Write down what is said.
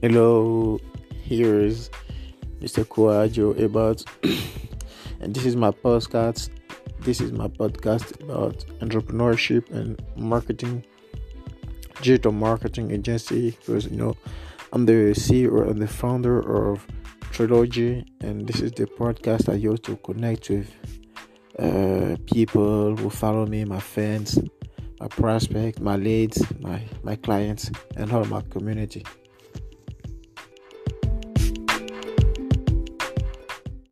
Hello, here's Mr. Kuajo about, and this is my podcast. This is my podcast about entrepreneurship and marketing, digital marketing agency. Because you know, I'm the CEO and the founder of Trilogy, and this is the podcast I use to connect with uh, people who follow me, my fans, my prospects, my leads, my my clients, and all my community.